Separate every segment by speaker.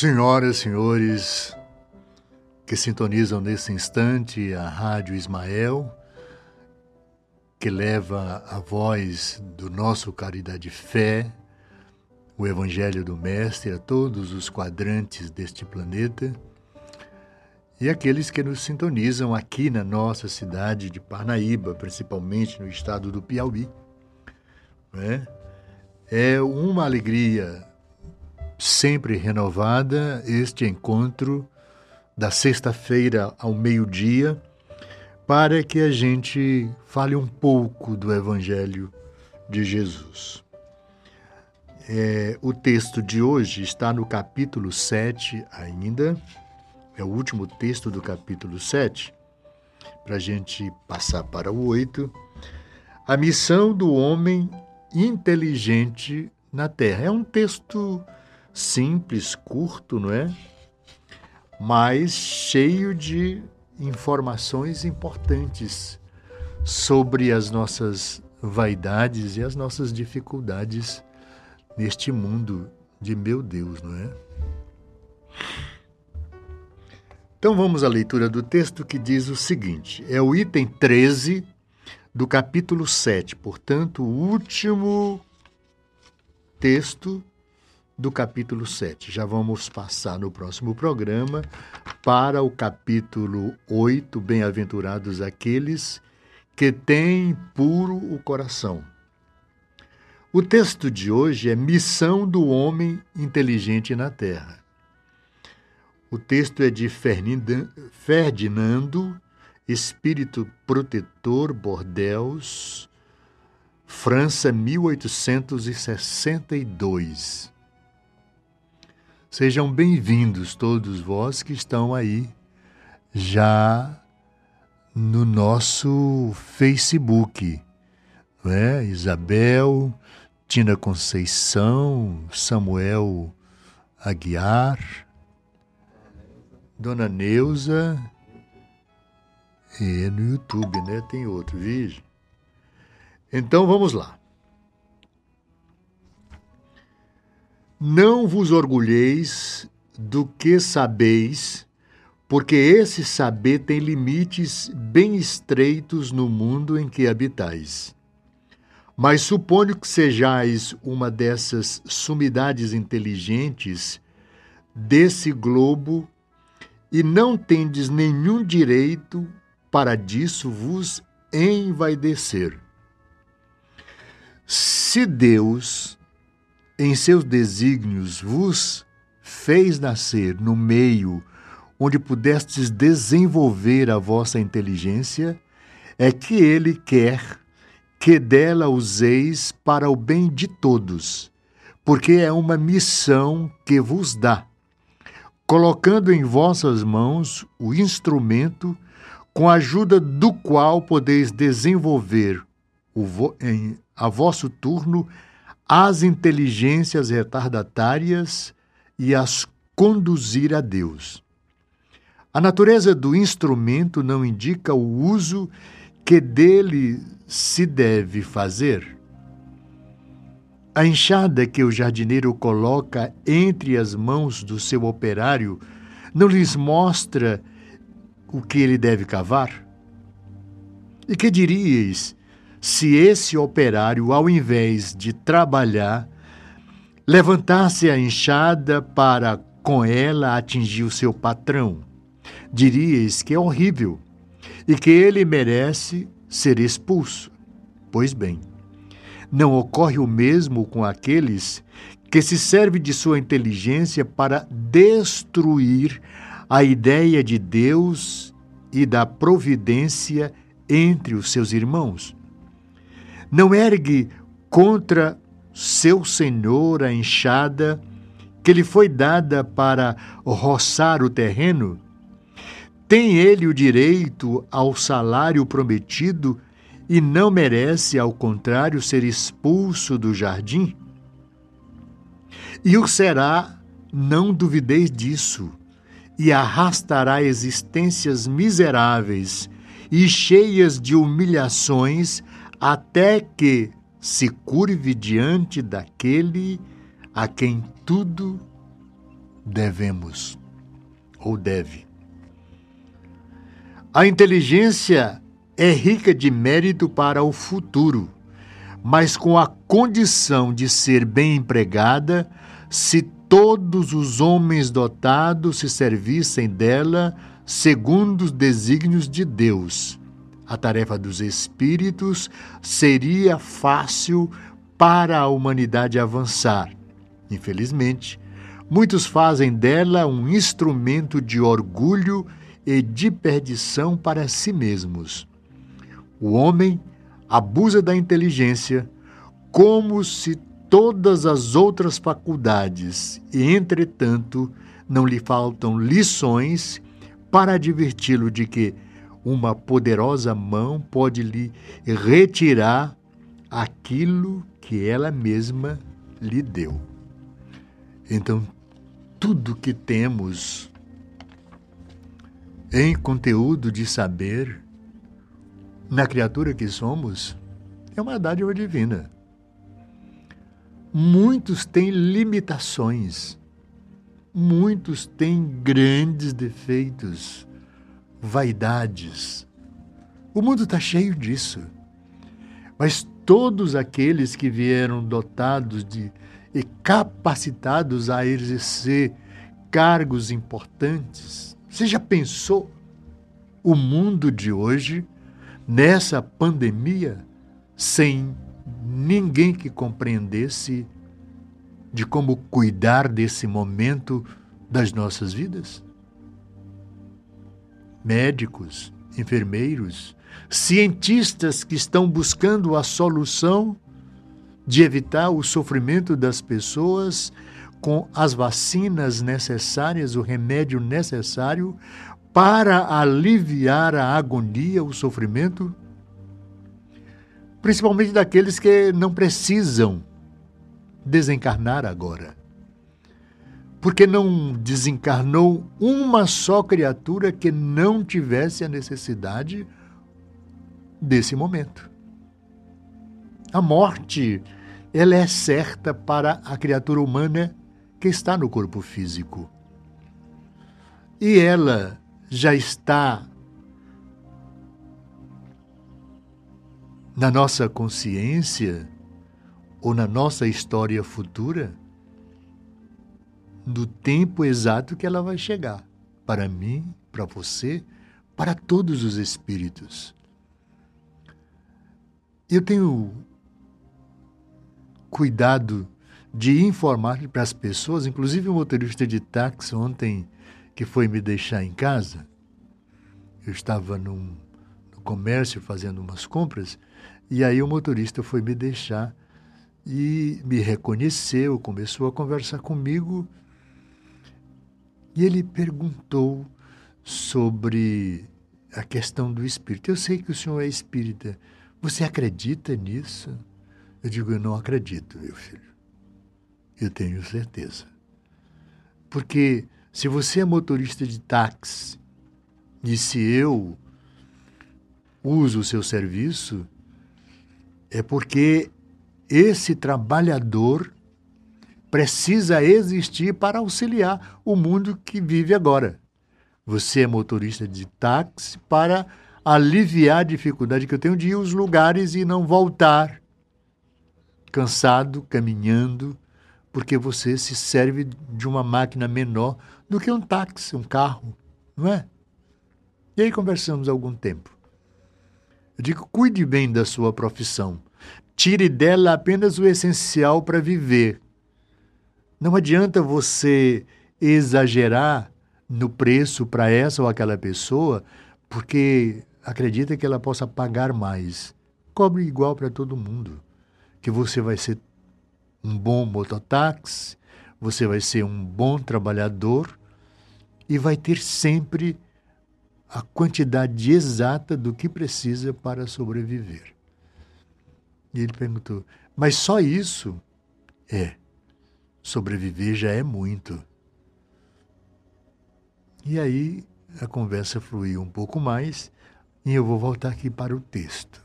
Speaker 1: Senhoras senhores que sintonizam nesse instante a Rádio Ismael, que leva a voz do nosso Caridade Fé, o Evangelho do Mestre a todos os quadrantes deste planeta, e aqueles que nos sintonizam aqui na nossa cidade de Parnaíba, principalmente no estado do Piauí. Né? É uma alegria sempre renovada este encontro da sexta-feira ao meio-dia, para que a gente fale um pouco do Evangelho de Jesus. É, o texto de hoje está no capítulo 7 ainda, é o último texto do capítulo 7, para a gente passar para o 8. A missão do homem inteligente na terra. É um texto simples, curto, não é? Mas cheio de informações importantes sobre as nossas vaidades e as nossas dificuldades neste mundo de meu Deus, não é? Então vamos à leitura do texto que diz o seguinte: é o item 13 do capítulo 7, portanto, o último texto do capítulo 7. Já vamos passar no próximo programa para o capítulo 8, Bem-aventurados aqueles que têm puro o coração. O texto de hoje é Missão do Homem Inteligente na Terra. O texto é de Ferdinando, Espírito Protetor Bordeus, França, 1862. Sejam bem-vindos todos vós que estão aí já no nosso Facebook, não é? Isabel, Tina Conceição, Samuel Aguiar, Dona Neuza, e no YouTube, né? Tem outro vídeo. Então vamos lá. Não vos orgulheis do que sabeis, porque esse saber tem limites bem estreitos no mundo em que habitais. Mas suponho que sejais uma dessas sumidades inteligentes desse globo e não tendes nenhum direito para disso vos envaidecer. Se Deus em seus desígnios vos fez nascer no meio onde pudestes desenvolver a vossa inteligência, é que ele quer que dela useis para o bem de todos, porque é uma missão que vos dá, colocando em vossas mãos o instrumento com a ajuda do qual podeis desenvolver vo em, a vosso turno as inteligências retardatárias e as conduzir a Deus. A natureza do instrumento não indica o uso que dele se deve fazer. A enxada que o jardineiro coloca entre as mãos do seu operário não lhes mostra o que ele deve cavar? E que diríeis se esse operário, ao invés de trabalhar, levantasse a enxada para com ela atingir o seu patrão. Diríeis que é horrível e que ele merece ser expulso. Pois bem, não ocorre o mesmo com aqueles que se servem de sua inteligência para destruir a ideia de Deus e da providência entre os seus irmãos não ergue contra seu senhor a enxada que lhe foi dada para roçar o terreno? Tem ele o direito ao salário prometido e não merece, ao contrário, ser expulso do jardim? E o será, não duvideis disso, e arrastará existências miseráveis e cheias de humilhações até que se curve diante daquele a quem tudo devemos ou deve. A inteligência é rica de mérito para o futuro, mas com a condição de ser bem empregada, se todos os homens dotados se servissem dela segundo os desígnios de Deus. A tarefa dos espíritos seria fácil para a humanidade avançar. Infelizmente, muitos fazem dela um instrumento de orgulho e de perdição para si mesmos. O homem abusa da inteligência como se todas as outras faculdades, e entretanto não lhe faltam lições para adverti-lo de que uma poderosa mão pode lhe retirar aquilo que ela mesma lhe deu. Então, tudo que temos em conteúdo de saber na criatura que somos é uma dádiva divina. Muitos têm limitações, muitos têm grandes defeitos, vaidades. O mundo está cheio disso. Mas todos aqueles que vieram dotados de e capacitados a exercer cargos importantes, você já pensou o mundo de hoje nessa pandemia sem ninguém que compreendesse de como cuidar desse momento das nossas vidas? Médicos, enfermeiros, cientistas que estão buscando a solução de evitar o sofrimento das pessoas com as vacinas necessárias, o remédio necessário para aliviar a agonia, o sofrimento, principalmente daqueles que não precisam desencarnar agora. Porque não desencarnou uma só criatura que não tivesse a necessidade desse momento. A morte, ela é certa para a criatura humana que está no corpo físico. E ela já está na nossa consciência ou na nossa história futura do tempo exato que ela vai chegar para mim, para você, para todos os espíritos. Eu tenho cuidado de informar para as pessoas, inclusive o motorista de táxi ontem que foi me deixar em casa, eu estava num, no comércio fazendo umas compras, e aí o motorista foi me deixar e me reconheceu, começou a conversar comigo, e ele perguntou sobre a questão do espírito. Eu sei que o senhor é espírita. Você acredita nisso? Eu digo, eu não acredito, meu filho. Eu tenho certeza. Porque se você é motorista de táxi e se eu uso o seu serviço, é porque esse trabalhador precisa existir para auxiliar o mundo que vive agora. Você é motorista de táxi para aliviar a dificuldade que eu tenho de ir aos lugares e não voltar cansado, caminhando, porque você se serve de uma máquina menor do que um táxi, um carro, não é? E aí conversamos algum tempo. Eu digo, cuide bem da sua profissão. Tire dela apenas o essencial para viver. Não adianta você exagerar no preço para essa ou aquela pessoa, porque acredita que ela possa pagar mais. Cobre igual para todo mundo. Que você vai ser um bom mototáxi, você vai ser um bom trabalhador e vai ter sempre a quantidade exata do que precisa para sobreviver. E ele perguntou: Mas só isso? É. Sobreviver já é muito. E aí a conversa fluiu um pouco mais e eu vou voltar aqui para o texto.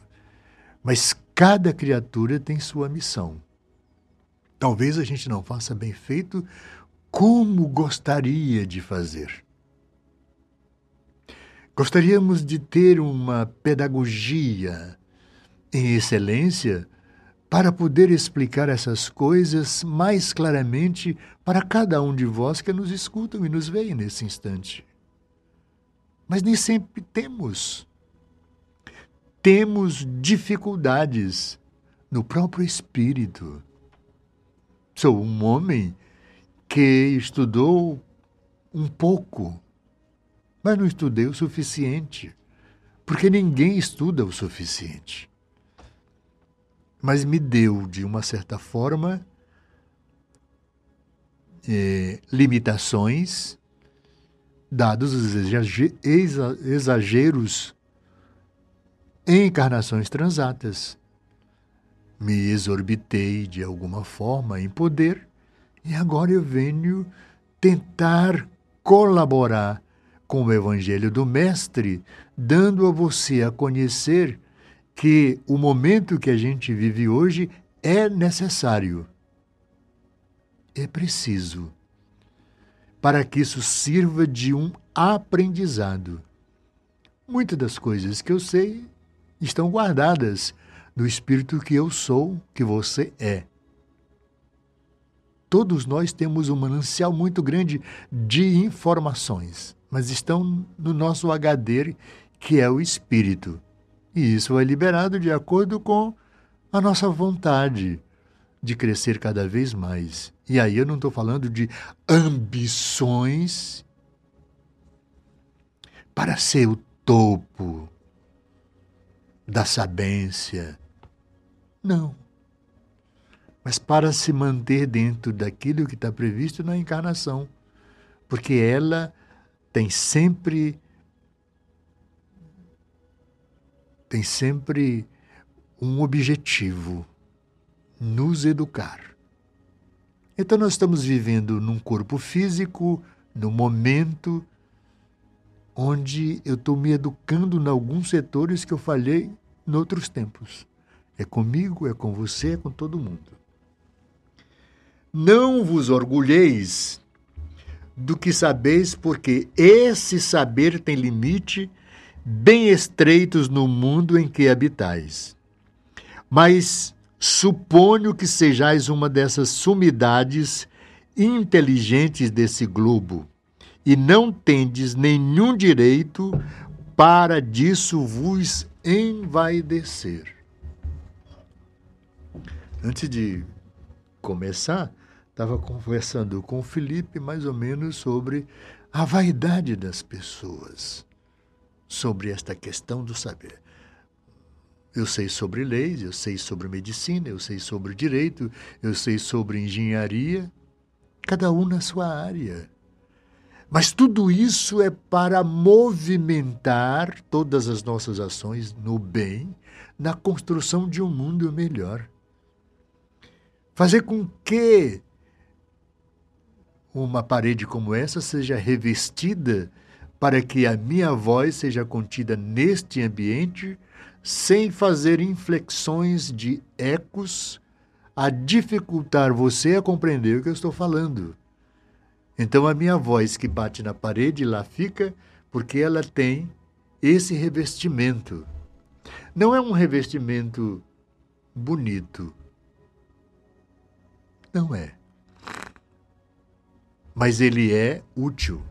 Speaker 1: Mas cada criatura tem sua missão. Talvez a gente não faça bem feito como gostaria de fazer. Gostaríamos de ter uma pedagogia em excelência para poder explicar essas coisas mais claramente para cada um de vós que nos escutam e nos veem nesse instante. Mas nem sempre temos. Temos dificuldades no próprio espírito. Sou um homem que estudou um pouco, mas não estudei o suficiente, porque ninguém estuda o suficiente. Mas me deu, de uma certa forma, eh, limitações, dados os exageros em encarnações transatas. Me exorbitei de alguma forma em poder e agora eu venho tentar colaborar com o Evangelho do Mestre, dando a você a conhecer que o momento que a gente vive hoje é necessário. É preciso. Para que isso sirva de um aprendizado. Muitas das coisas que eu sei estão guardadas no espírito que eu sou, que você é. Todos nós temos um manancial muito grande de informações, mas estão no nosso HD, que é o espírito. E isso é liberado de acordo com a nossa vontade de crescer cada vez mais. E aí eu não estou falando de ambições para ser o topo da sabência. Não mas para se manter dentro daquilo que está previsto na encarnação, porque ela tem sempre tem sempre um objetivo: nos educar. Então nós estamos vivendo num corpo físico, no momento onde eu estou me educando em alguns setores que eu falhei em outros tempos. É comigo, é com você, é com todo mundo. Não vos orgulheis do que sabeis, porque esse saber tem limite bem estreitos no mundo em que habitais. Mas suponho que sejais uma dessas sumidades inteligentes desse globo, e não tendes nenhum direito para disso vos envaidecer. Antes de começar, estava conversando com o Felipe mais ou menos sobre a vaidade das pessoas, sobre esta questão do saber. Eu sei sobre leis, eu sei sobre medicina, eu sei sobre direito, eu sei sobre engenharia, cada um na sua área. Mas tudo isso é para movimentar todas as nossas ações no bem, na construção de um mundo melhor. Fazer com que uma parede como essa seja revestida para que a minha voz seja contida neste ambiente, sem fazer inflexões de ecos a dificultar você a compreender o que eu estou falando. Então a minha voz que bate na parede lá fica porque ela tem esse revestimento. Não é um revestimento bonito. Não é mas ele é útil.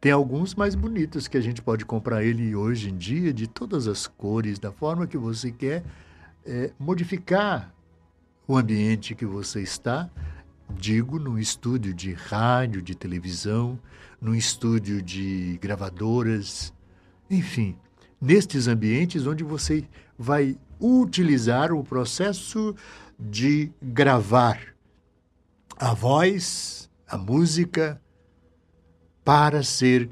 Speaker 1: Tem alguns mais bonitos que a gente pode comprar ele hoje em dia, de todas as cores, da forma que você quer é, modificar o ambiente que você está. Digo, num estúdio de rádio, de televisão, num estúdio de gravadoras, enfim, nestes ambientes onde você vai utilizar o processo de gravar a voz, a música para ser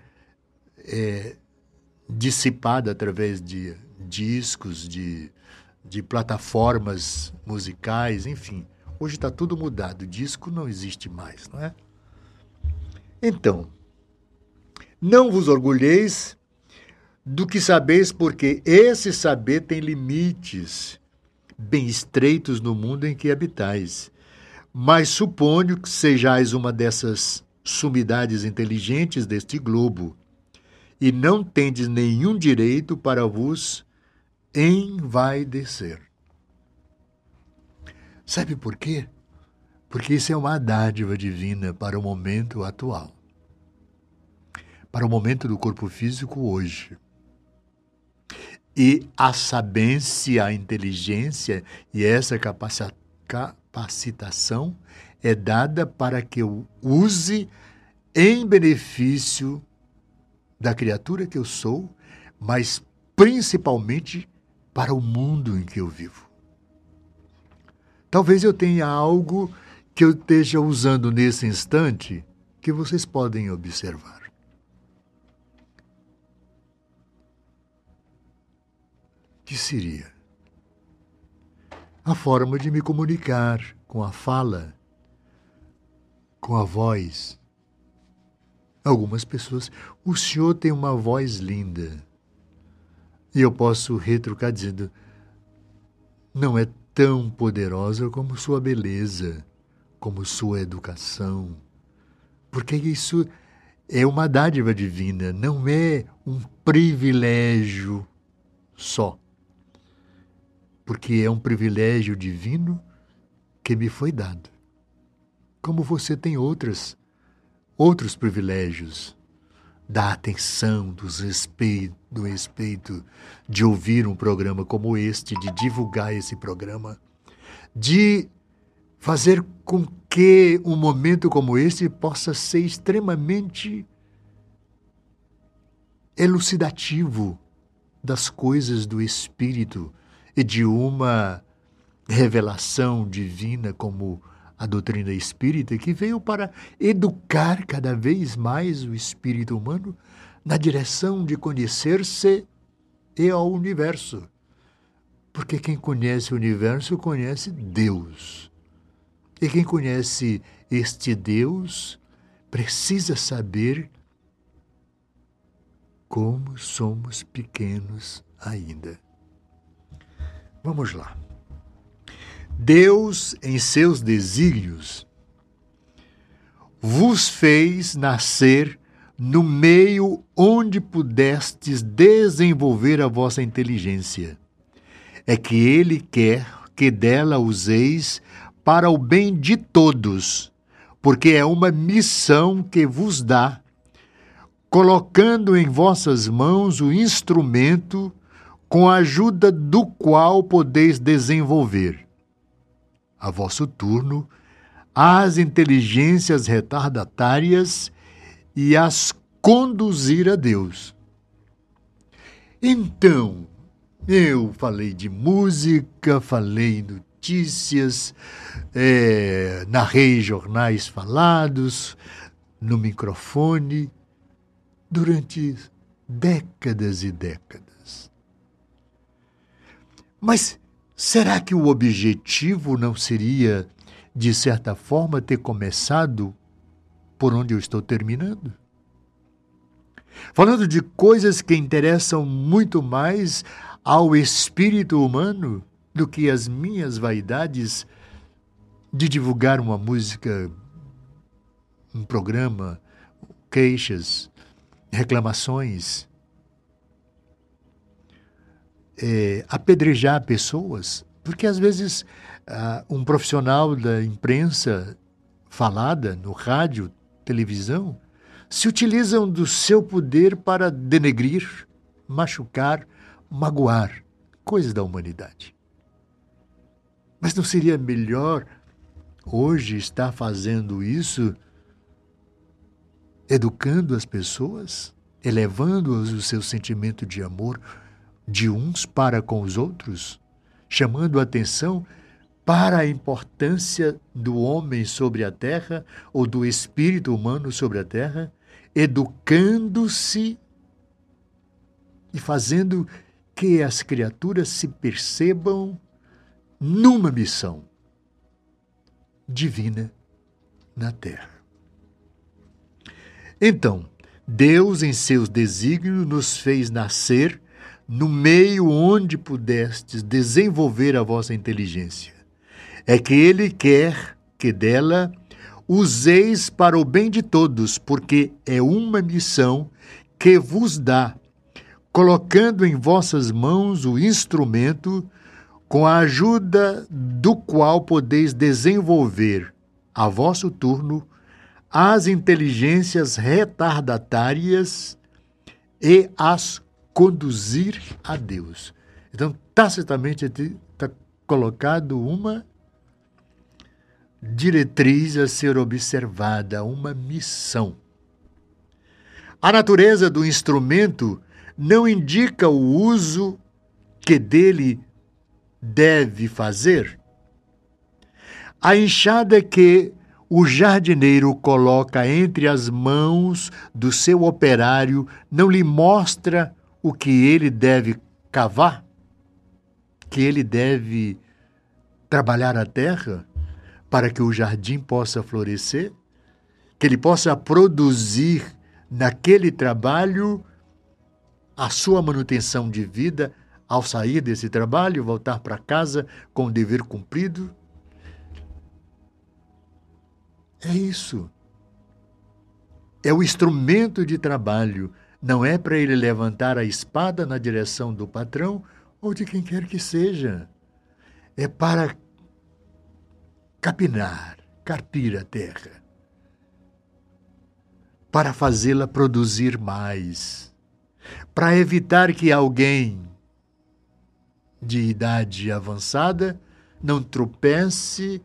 Speaker 1: é, dissipada através de discos, de, de plataformas musicais, enfim. Hoje está tudo mudado, disco não existe mais, não é? Então, não vos orgulheis do que sabeis, porque esse saber tem limites bem estreitos no mundo em que habitais mas suponho que sejais uma dessas sumidades inteligentes deste globo, e não tendes nenhum direito para vos envaidecer. Sabe por quê? Porque isso é uma dádiva divina para o momento atual, para o momento do corpo físico hoje. E a sabência, a inteligência e essa capacitação é dada para que eu use em benefício da criatura que eu sou, mas principalmente para o mundo em que eu vivo. Talvez eu tenha algo que eu esteja usando nesse instante que vocês podem observar. Que seria a forma de me comunicar com a fala, com a voz. Algumas pessoas, o senhor tem uma voz linda. E eu posso retrucar dizendo: não é tão poderosa como sua beleza, como sua educação. Porque isso é uma dádiva divina, não é um privilégio só. Porque é um privilégio divino que me foi dado. Como você tem outras outros privilégios. Da atenção, dos respeito, do respeito de ouvir um programa como este, de divulgar esse programa, de fazer com que um momento como este possa ser extremamente elucidativo das coisas do espírito e de uma revelação divina como a doutrina espírita, que veio para educar cada vez mais o espírito humano na direção de conhecer-se e ao universo. Porque quem conhece o universo conhece Deus. E quem conhece este Deus precisa saber como somos pequenos ainda. Vamos lá. Deus, em seus desígnios, vos fez nascer no meio onde pudestes desenvolver a vossa inteligência. É que Ele quer que dela useis para o bem de todos, porque é uma missão que vos dá, colocando em vossas mãos o instrumento com a ajuda do qual podeis desenvolver a vosso turno, as inteligências retardatárias e as conduzir a Deus. Então, eu falei de música, falei notícias, é, narrei jornais falados no microfone durante décadas e décadas. Mas Será que o objetivo não seria, de certa forma, ter começado por onde eu estou terminando? Falando de coisas que interessam muito mais ao espírito humano do que as minhas vaidades de divulgar uma música, um programa, queixas, reclamações, é, apedrejar pessoas, porque às vezes uh, um profissional da imprensa falada no rádio, televisão, se utilizam do seu poder para denegrir, machucar, magoar coisas da humanidade. Mas não seria melhor hoje estar fazendo isso, educando as pessoas, elevando-as o seu sentimento de amor, de uns para com os outros, chamando a atenção para a importância do homem sobre a terra ou do espírito humano sobre a terra, educando-se e fazendo que as criaturas se percebam numa missão divina na terra. Então, Deus, em seus desígnios, nos fez nascer no meio onde pudestes desenvolver a vossa inteligência. É que Ele quer que dela useis para o bem de todos, porque é uma missão que vos dá, colocando em vossas mãos o instrumento com a ajuda do qual podeis desenvolver, a vosso turno, as inteligências retardatárias e as conduzir a Deus. Então, tacitamente está colocado uma diretriz a ser observada, uma missão. A natureza do instrumento não indica o uso que dele deve fazer. A enxada que o jardineiro coloca entre as mãos do seu operário não lhe mostra o que ele deve cavar? Que ele deve trabalhar a terra para que o jardim possa florescer? Que ele possa produzir naquele trabalho a sua manutenção de vida ao sair desse trabalho, voltar para casa com o dever cumprido? É isso. É o instrumento de trabalho. Não é para ele levantar a espada na direção do patrão ou de quem quer que seja. É para capinar, carpir a terra, para fazê-la produzir mais, para evitar que alguém de idade avançada não tropece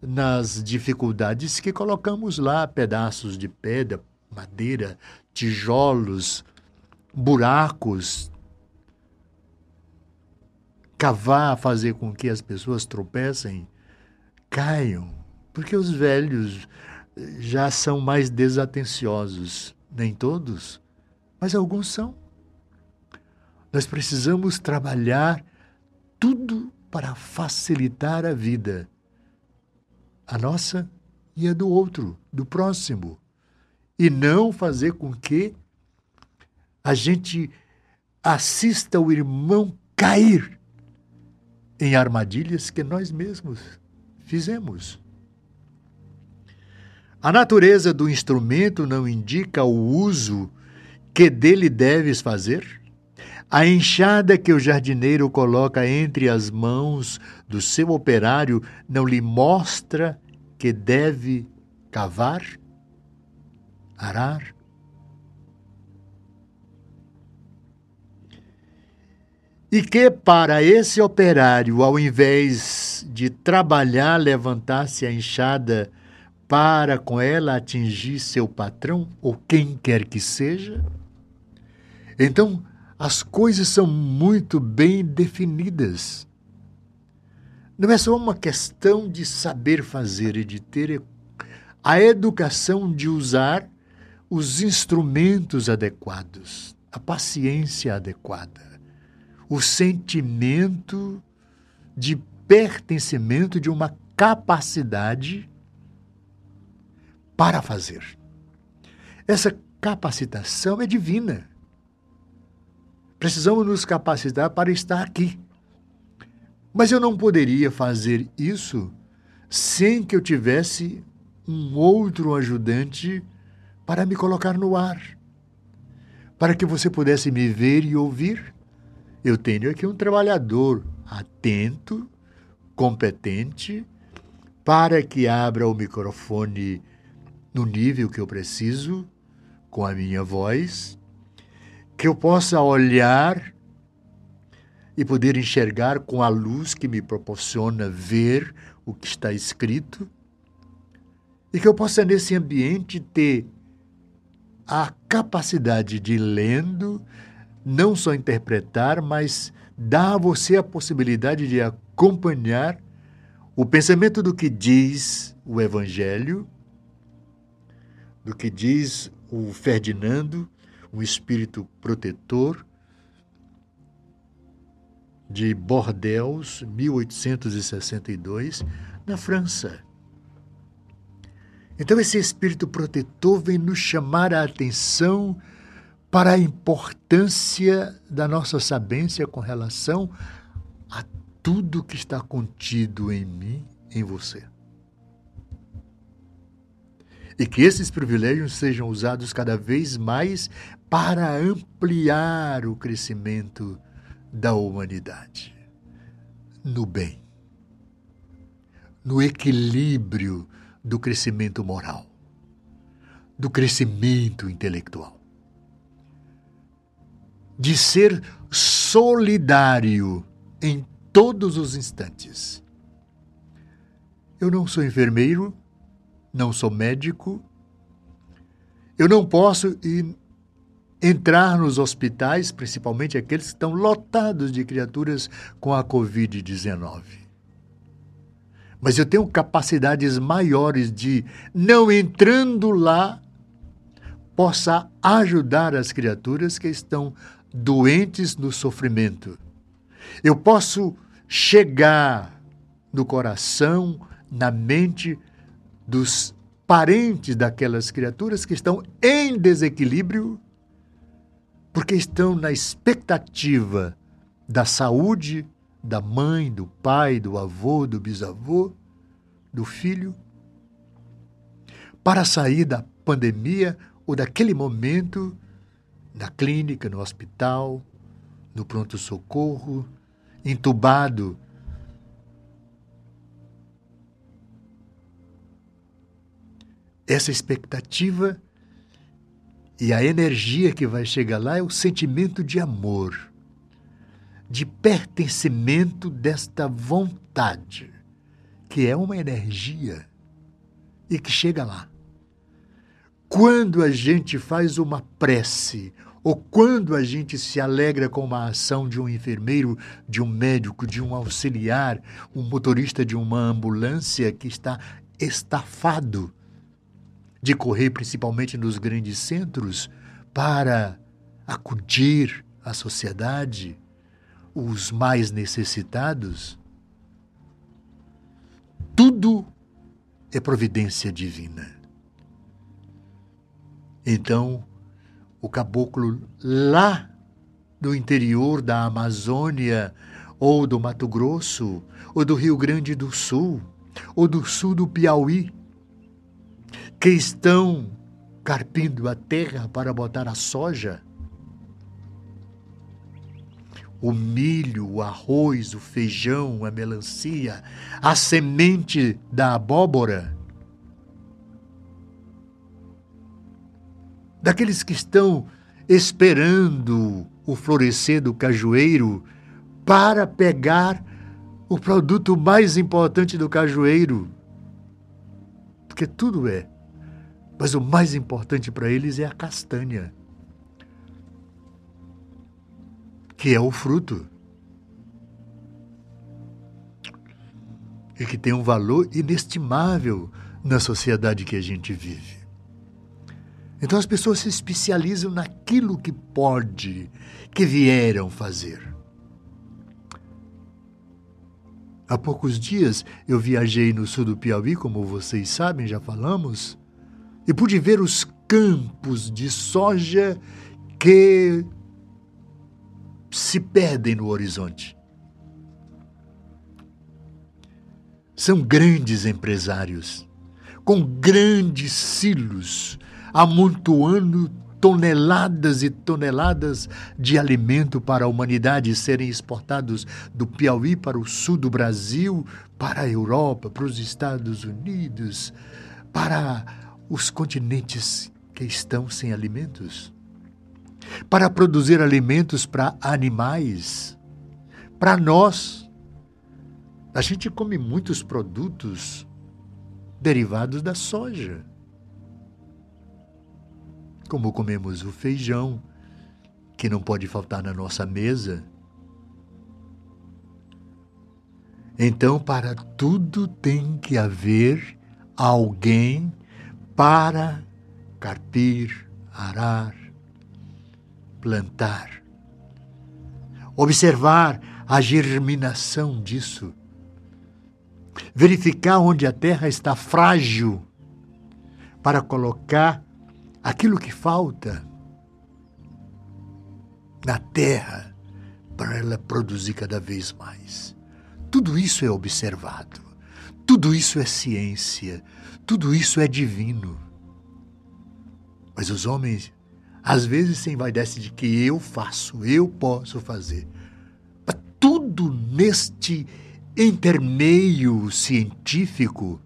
Speaker 1: nas dificuldades que colocamos lá, pedaços de pedra, madeira, tijolos, buracos, cavar, fazer com que as pessoas tropecem, caiam, porque os velhos já são mais desatenciosos, nem todos, mas alguns são. Nós precisamos trabalhar tudo para facilitar a vida a nossa e a do outro, do próximo. E não fazer com que a gente assista o irmão cair em armadilhas que nós mesmos fizemos. A natureza do instrumento não indica o uso que dele deves fazer? A enxada que o jardineiro coloca entre as mãos do seu operário não lhe mostra que deve cavar, arar? E que para esse operário, ao invés de trabalhar, levantasse a enxada para com ela atingir seu patrão ou quem quer que seja? Então, as coisas são muito bem definidas. Não é só uma questão de saber fazer e de ter a educação de usar os instrumentos adequados, a paciência adequada, o sentimento de pertencimento de uma capacidade para fazer. Essa capacitação é divina. Precisamos nos capacitar para estar aqui. Mas eu não poderia fazer isso sem que eu tivesse um outro ajudante para me colocar no ar, para que você pudesse me ver e ouvir. Eu tenho aqui um trabalhador atento, competente, para que abra o microfone no nível que eu preciso, com a minha voz, que eu possa olhar e poder enxergar com a luz que me proporciona ver o que está escrito, e que eu possa, nesse ambiente, ter a capacidade de, lendo, não só interpretar, mas dar a você a possibilidade de acompanhar o pensamento do que diz o Evangelho, do que diz o Ferdinando, um espírito protetor, de Bordeaux, 1862, na França. Então, esse espírito protetor vem nos chamar a atenção para a importância da nossa sabência com relação a tudo que está contido em mim, em você. e que esses privilégios sejam usados cada vez mais para ampliar o crescimento da humanidade no bem, no equilíbrio do crescimento moral, do crescimento intelectual, de ser solidário em todos os instantes. Eu não sou enfermeiro, não sou médico, eu não posso ir entrar nos hospitais, principalmente aqueles que estão lotados de criaturas com a Covid-19. Mas eu tenho capacidades maiores de, não entrando lá, possa ajudar as criaturas que estão doentes no sofrimento. Eu posso chegar no coração, na mente dos parentes daquelas criaturas que estão em desequilíbrio porque estão na expectativa da saúde da mãe, do pai, do avô, do bisavô, do filho, para sair da pandemia ou daquele momento na clínica, no hospital, no pronto-socorro, entubado. Essa expectativa e a energia que vai chegar lá é o sentimento de amor, de pertencimento desta vontade, que é uma energia e que chega lá. Quando a gente faz uma prece, ou quando a gente se alegra com uma ação de um enfermeiro, de um médico, de um auxiliar, um motorista de uma ambulância que está estafado de correr principalmente nos grandes centros para acudir a sociedade, os mais necessitados. Tudo é providência divina. Então, o caboclo lá do interior da Amazônia, ou do Mato Grosso, ou do Rio Grande do Sul, ou do sul do Piauí, que estão carpindo a terra para botar a soja, o milho, o arroz, o feijão, a melancia, a semente da abóbora, daqueles que estão esperando o florescer do cajueiro para pegar o produto mais importante do cajueiro, porque tudo é mas o mais importante para eles é a castanha, que é o fruto. E que tem um valor inestimável na sociedade que a gente vive. Então as pessoas se especializam naquilo que pode, que vieram fazer. Há poucos dias eu viajei no sul do Piauí, como vocês sabem, já falamos, e pude ver os campos de soja que se perdem no horizonte. São grandes empresários, com grandes silos, amontoando toneladas e toneladas de alimento para a humanidade serem exportados do Piauí para o sul do Brasil, para a Europa, para os Estados Unidos, para os continentes que estão sem alimentos, para produzir alimentos para animais, para nós. A gente come muitos produtos derivados da soja. Como comemos o feijão, que não pode faltar na nossa mesa. Então, para tudo tem que haver alguém para carpir, arar, plantar. Observar a germinação disso. Verificar onde a terra está frágil para colocar aquilo que falta na terra para ela produzir cada vez mais. Tudo isso é observado. Tudo isso é ciência, tudo isso é divino. Mas os homens, às vezes, se envaidecem de que eu faço, eu posso fazer. Tudo neste intermeio científico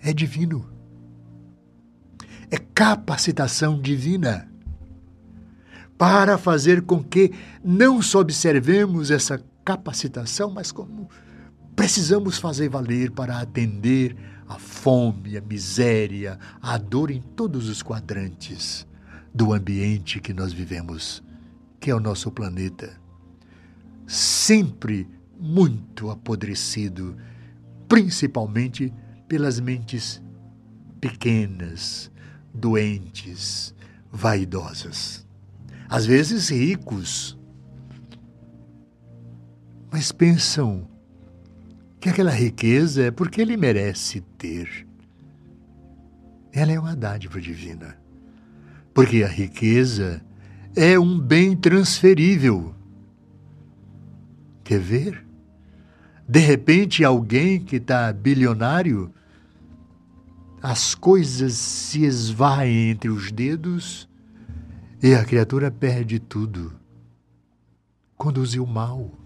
Speaker 1: é divino. É capacitação divina para fazer com que não só observemos essa capacitação, mas como precisamos fazer valer para atender fome, a miséria, a dor em todos os quadrantes do ambiente que nós vivemos, que é o nosso planeta. Sempre muito apodrecido, principalmente pelas mentes pequenas, doentes, vaidosas. Às vezes ricos, mas pensam que aquela riqueza é porque ele merece ter. Ela é uma dádiva divina. Porque a riqueza é um bem transferível. Quer ver? De repente, alguém que está bilionário, as coisas se esvaem entre os dedos e a criatura perde tudo. Conduziu mal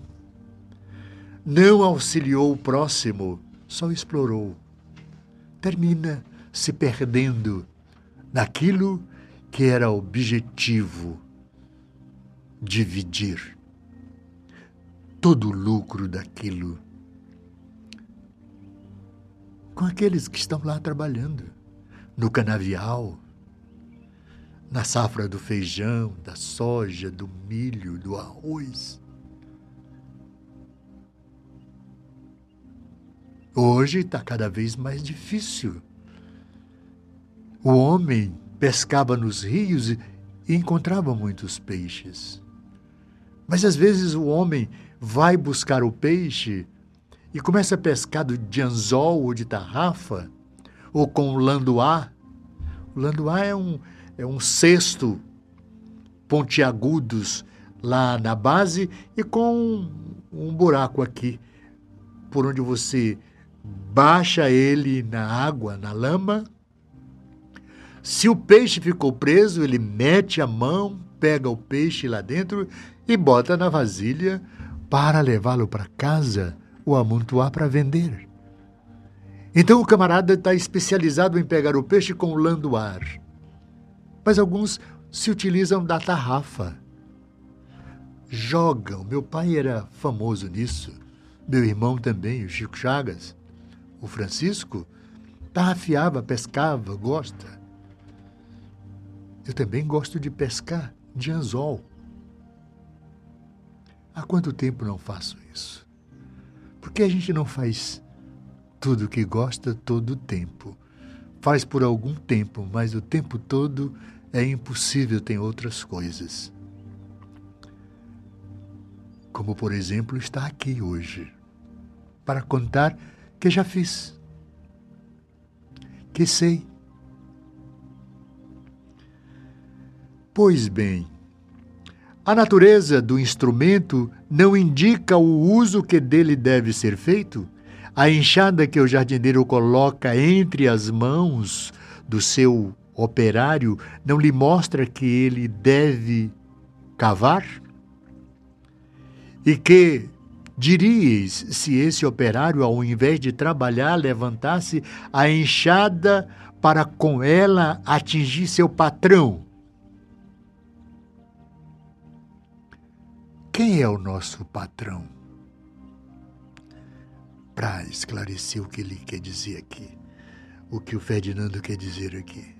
Speaker 1: não auxiliou o próximo, só explorou. Termina se perdendo naquilo que era objetivo dividir todo o lucro daquilo com aqueles que estão lá trabalhando no canavial, na safra do feijão, da soja, do milho, do arroz. Hoje está cada vez mais difícil. O homem pescava nos rios e encontrava muitos peixes. Mas às vezes o homem vai buscar o peixe e começa a pescar de anzol ou de tarrafa, ou com landuá. O landuá é um, é um cesto pontiagudos lá na base e com um, um buraco aqui, por onde você baixa ele na água, na lama. Se o peixe ficou preso, ele mete a mão, pega o peixe lá dentro e bota na vasilha para levá-lo para casa ou amontoar para vender. Então o camarada está especializado em pegar o peixe com o landuar. Mas alguns se utilizam da tarrafa. Jogam. Meu pai era famoso nisso. Meu irmão também, o Chico Chagas. O Francisco tarrafiava, pescava, gosta. Eu também gosto de pescar de anzol. Há quanto tempo não faço isso? Por que a gente não faz tudo o que gosta todo o tempo? Faz por algum tempo, mas o tempo todo é impossível, tem outras coisas. Como, por exemplo, está aqui hoje, para contar que já fiz, que sei. Pois bem, a natureza do instrumento não indica o uso que dele deve ser feito? A enxada que o jardineiro coloca entre as mãos do seu operário não lhe mostra que ele deve cavar? E que Diríeis se esse operário, ao invés de trabalhar, levantasse a enxada para com ela atingir seu patrão. Quem é o nosso patrão? Para esclarecer o que ele quer dizer aqui, o que o Ferdinando quer dizer aqui.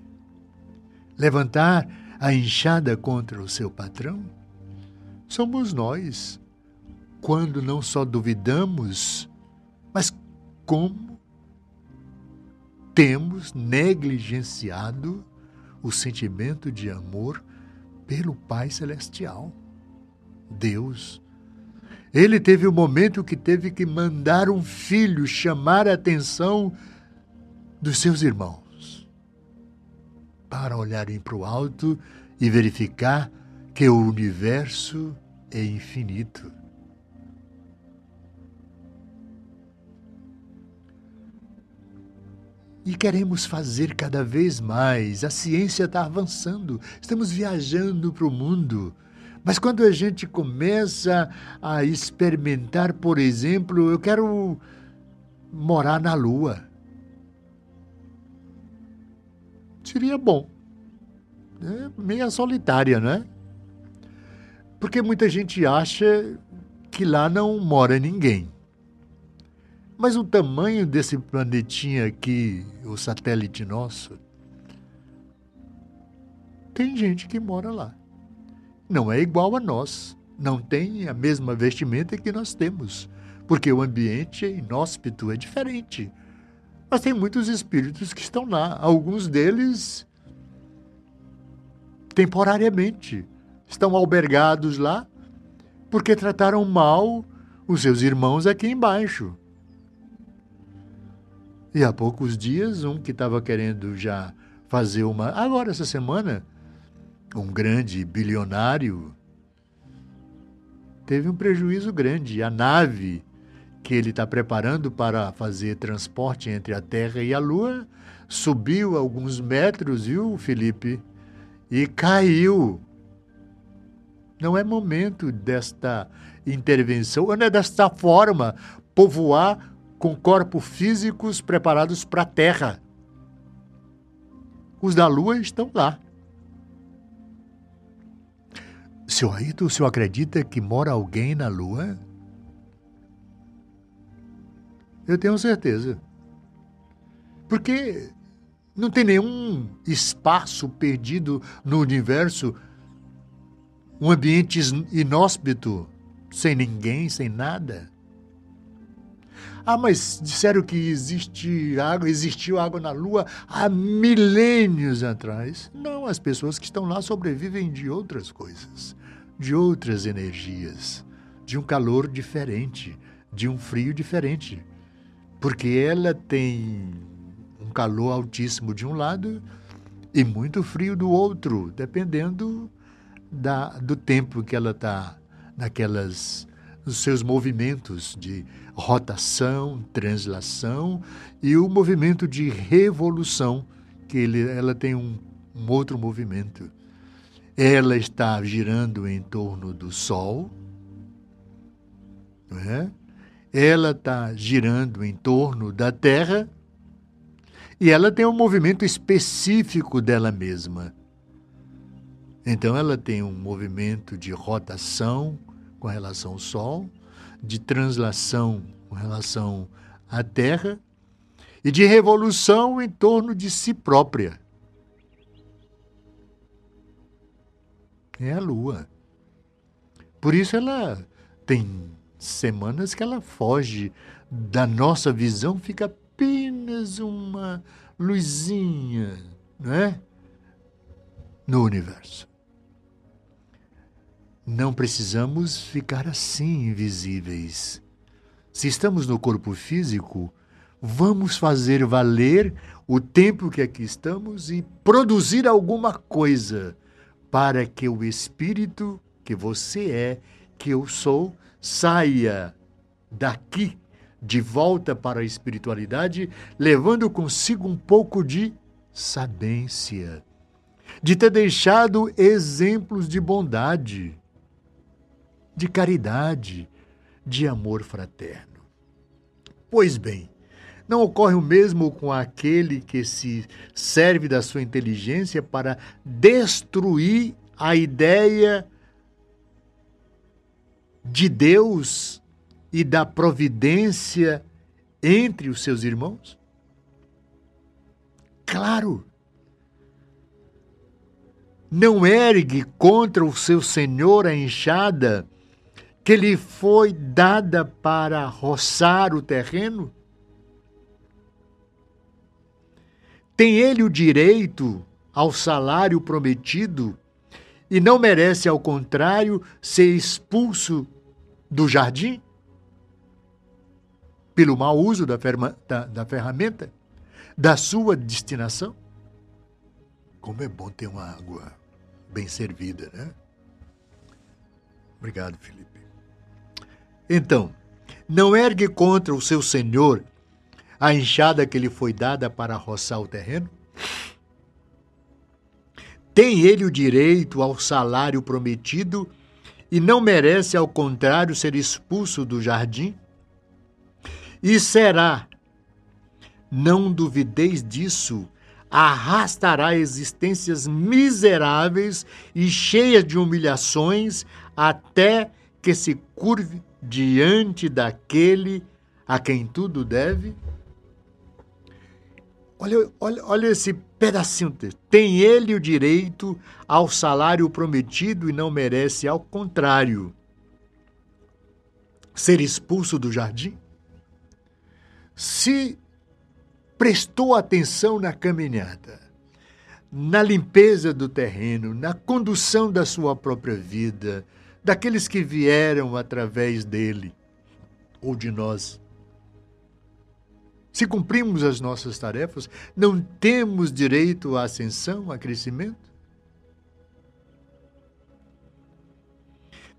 Speaker 1: Levantar a enxada contra o seu patrão? Somos nós quando não só duvidamos, mas como temos negligenciado o sentimento de amor pelo Pai Celestial, Deus. Ele teve o um momento que teve que mandar um filho chamar a atenção dos seus irmãos para olharem para o alto e verificar que o universo é infinito E queremos fazer cada vez mais. A ciência está avançando, estamos viajando para o mundo. Mas quando a gente começa a experimentar, por exemplo, eu quero morar na Lua. Seria bom. É meia solitária, né? Porque muita gente acha que lá não mora ninguém. Mas o tamanho desse planetinha aqui, o satélite nosso, tem gente que mora lá. Não é igual a nós. Não tem a mesma vestimenta que nós temos. Porque o ambiente inóspito é diferente. Mas tem muitos espíritos que estão lá. Alguns deles temporariamente estão albergados lá porque trataram mal os seus irmãos aqui embaixo. E há poucos dias, um que estava querendo já fazer uma. Agora, essa semana, um grande bilionário teve um prejuízo grande. A nave que ele está preparando para fazer transporte entre a Terra e a Lua subiu alguns metros, viu, Felipe? E caiu. Não é momento desta intervenção, não é desta forma povoar com corpos físicos preparados para a Terra. Os da Lua estão lá. Seu Aito, o senhor acredita que mora alguém na Lua? Eu tenho certeza. Porque não tem nenhum espaço perdido no universo, um ambiente inóspito, sem ninguém, sem nada. Ah, mas disseram que existe água, existiu água na Lua há milênios atrás. Não, as pessoas que estão lá sobrevivem de outras coisas, de outras energias, de um calor diferente, de um frio diferente. Porque ela tem um calor altíssimo de um lado e muito frio do outro, dependendo da, do tempo que ela está naquelas os seus movimentos de rotação, translação e o movimento de revolução, que ele, ela tem um, um outro movimento. Ela está girando em torno do Sol, não é? ela está girando em torno da Terra e ela tem um movimento específico dela mesma. Então, ela tem um movimento de rotação com relação ao Sol, de translação com relação à Terra e de revolução em torno de si própria. É a Lua. Por isso ela tem semanas que ela foge da nossa visão, fica apenas uma luzinha, não é? No universo. Não precisamos ficar assim invisíveis. Se estamos no corpo físico, vamos fazer valer o tempo que aqui estamos e produzir alguma coisa para que o espírito que você é, que eu sou, saia daqui de volta para a espiritualidade, levando consigo um pouco de sabência, de ter deixado exemplos de bondade de caridade, de amor fraterno. Pois bem, não ocorre o mesmo com aquele que se serve da sua inteligência para destruir a ideia de Deus e da providência entre os seus irmãos? Claro! Não ergue contra o seu senhor a enxada que lhe foi dada para roçar o terreno? Tem ele o direito ao salário prometido e não merece, ao contrário, ser expulso do jardim? Pelo mau uso da, da, da ferramenta? Da sua destinação? Como é bom ter uma água bem servida, né? Obrigado, Felipe. Então, não ergue contra o seu senhor a enxada que lhe foi dada para roçar o terreno? Tem ele o direito ao salário prometido e não merece, ao contrário, ser expulso do jardim? E será, não duvideis disso, arrastará existências miseráveis e cheias de humilhações até que se curve diante daquele a quem tudo deve? Olha, olha, olha esse pedacinho. Tem ele o direito ao salário prometido e não merece, ao contrário, ser expulso do jardim? Se prestou atenção na caminhada, na limpeza do terreno, na condução da sua própria vida, daqueles que vieram através dele ou de nós. Se cumprimos as nossas tarefas, não temos direito à ascensão, a crescimento?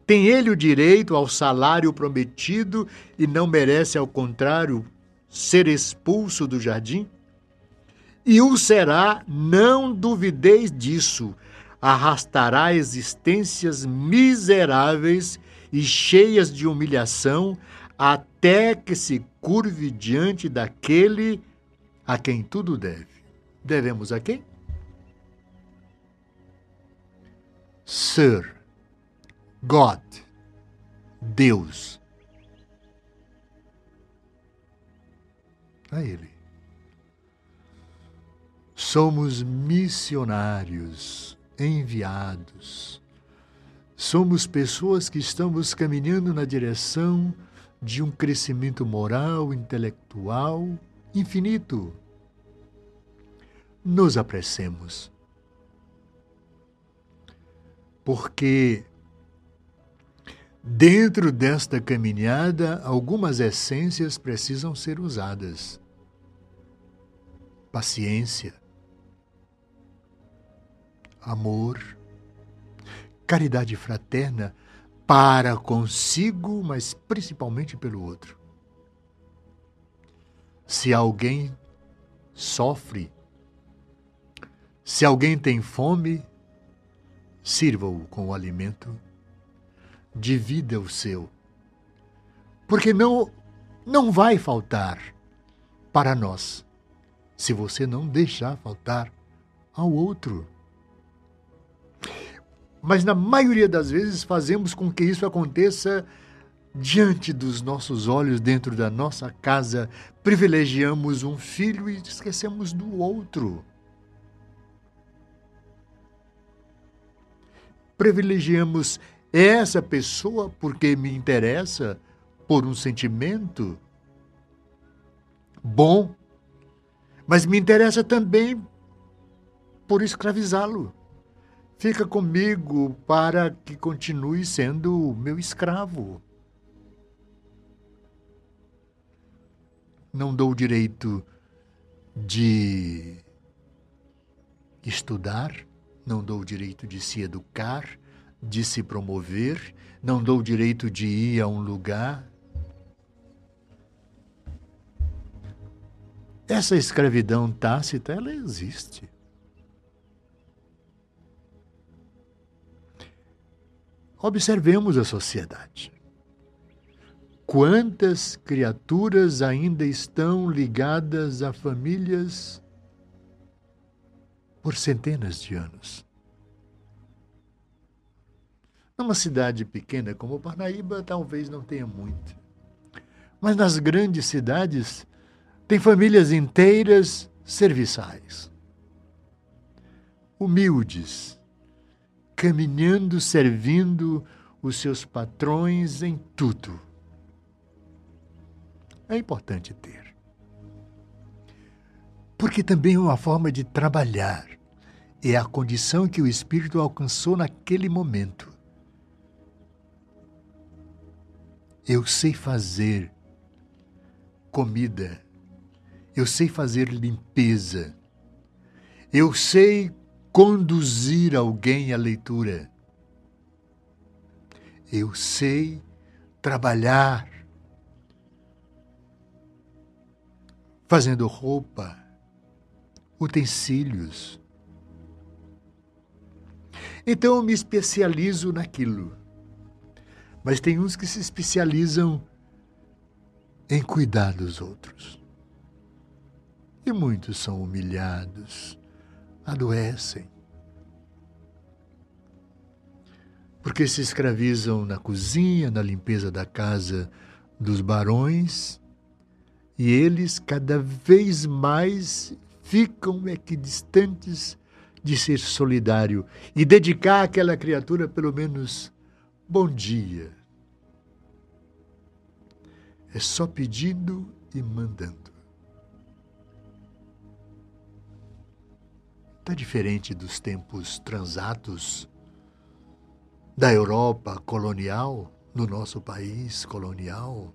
Speaker 1: Tem ele o direito ao salário prometido e não merece, ao contrário, ser expulso do jardim? E o será, não duvideis disso, arrastará existências miseráveis e cheias de humilhação até que se curve diante daquele a quem tudo deve. Devemos a quem? Sir, God, Deus. A Ele. Somos missionários enviados. Somos pessoas que estamos caminhando na direção de um crescimento moral, intelectual infinito. Nos apressemos. Porque dentro desta caminhada, algumas essências precisam ser usadas. Paciência, amor, caridade fraterna para consigo, mas principalmente pelo outro. Se alguém sofre, se alguém tem fome, sirva-o com o alimento, divida o seu, porque não não vai faltar para nós, se você não deixar faltar ao outro mas na maioria das vezes fazemos com que isso aconteça diante dos nossos olhos, dentro da nossa casa, privilegiamos um filho e esquecemos do outro. Privilegiamos essa pessoa porque me interessa por um sentimento bom, mas me interessa também por escravizá-lo. Fica comigo para que continue sendo meu escravo. Não dou o direito de estudar, não dou o direito de se educar, de se promover, não dou o direito de ir a um lugar. Essa escravidão tácita, ela existe. Observemos a sociedade. Quantas criaturas ainda estão ligadas a famílias por centenas de anos? Numa cidade pequena como Parnaíba, talvez não tenha muito. Mas nas grandes cidades, tem famílias inteiras serviçais. Humildes, caminhando, servindo os seus patrões em tudo. É importante ter. Porque também é uma forma de trabalhar. É a condição que o espírito alcançou naquele momento. Eu sei fazer comida. Eu sei fazer limpeza. Eu sei conduzir alguém à leitura. Eu sei trabalhar, fazendo roupa, utensílios. Então eu me especializo naquilo. Mas tem uns que se especializam em cuidar dos outros. E muitos são humilhados, adoecem. Porque se escravizam na cozinha, na limpeza da casa dos barões, e eles cada vez mais ficam equidistantes de ser solidário e dedicar àquela criatura pelo menos bom dia. É só pedindo e mandando. Está diferente dos tempos transatos da Europa colonial, no nosso país colonial,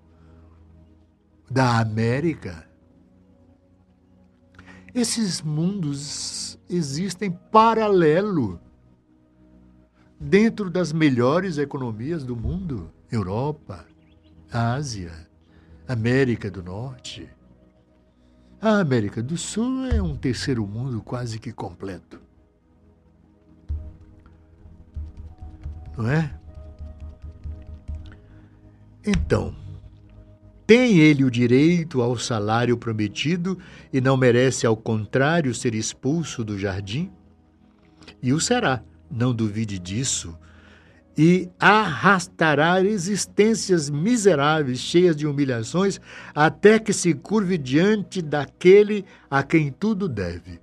Speaker 1: da América. Esses mundos existem paralelo dentro das melhores economias do mundo, Europa, Ásia, América do Norte. A América do Sul é um terceiro mundo quase que completo. Não é? Então, tem ele o direito ao salário prometido e não merece, ao contrário, ser expulso do jardim? E o será, não duvide disso, e arrastará existências miseráveis, cheias de humilhações, até que se curve diante daquele a quem tudo deve.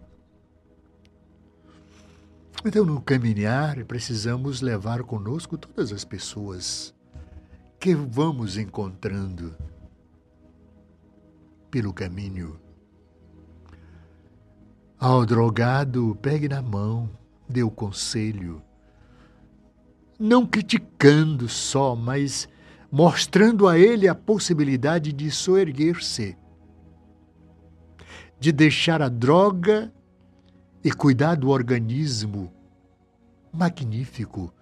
Speaker 1: Então, no caminhar, precisamos levar conosco todas as pessoas que vamos encontrando pelo caminho. Ao drogado, pegue na mão, dê o conselho não criticando só, mas mostrando a ele a possibilidade de soerguer-se, de deixar a droga e cuidar do organismo magnífico,